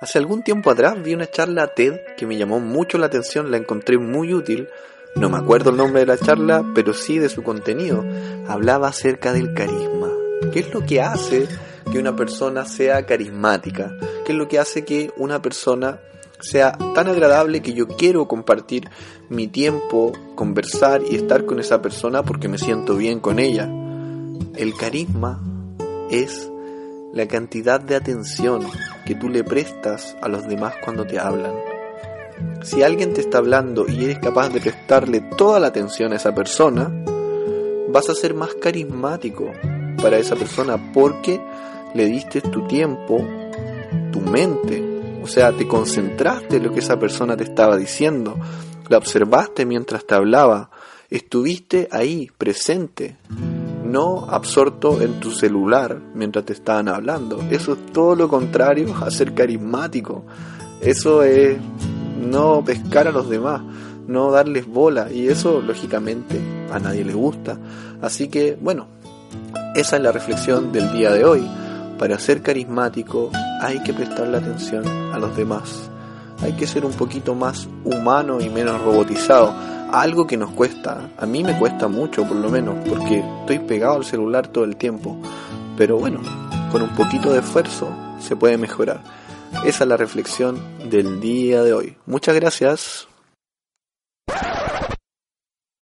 Hace algún tiempo atrás vi una charla TED que me llamó mucho la atención, la encontré muy útil. No me acuerdo el nombre de la charla, pero sí de su contenido. Hablaba acerca del carisma. ¿Qué es lo que hace que una persona sea carismática? ¿Qué es lo que hace que una persona sea tan agradable que yo quiero compartir mi tiempo, conversar y estar con esa persona porque me siento bien con ella? El carisma es la cantidad de atención que tú le prestas a los demás cuando te hablan. Si alguien te está hablando y eres capaz de prestarle toda la atención a esa persona, vas a ser más carismático para esa persona porque le diste tu tiempo, tu mente, o sea, te concentraste en lo que esa persona te estaba diciendo, la observaste mientras te hablaba, estuviste ahí, presente no absorto en tu celular mientras te estaban hablando. Eso es todo lo contrario a ser carismático. Eso es no pescar a los demás, no darles bola. Y eso, lógicamente, a nadie le gusta. Así que, bueno, esa es la reflexión del día de hoy. Para ser carismático hay que prestarle atención a los demás. Hay que ser un poquito más humano y menos robotizado algo que nos cuesta. A mí me cuesta mucho, por lo menos, porque estoy pegado al celular todo el tiempo. Pero bueno, con un poquito de esfuerzo se puede mejorar. Esa es la reflexión del día de hoy. Muchas gracias.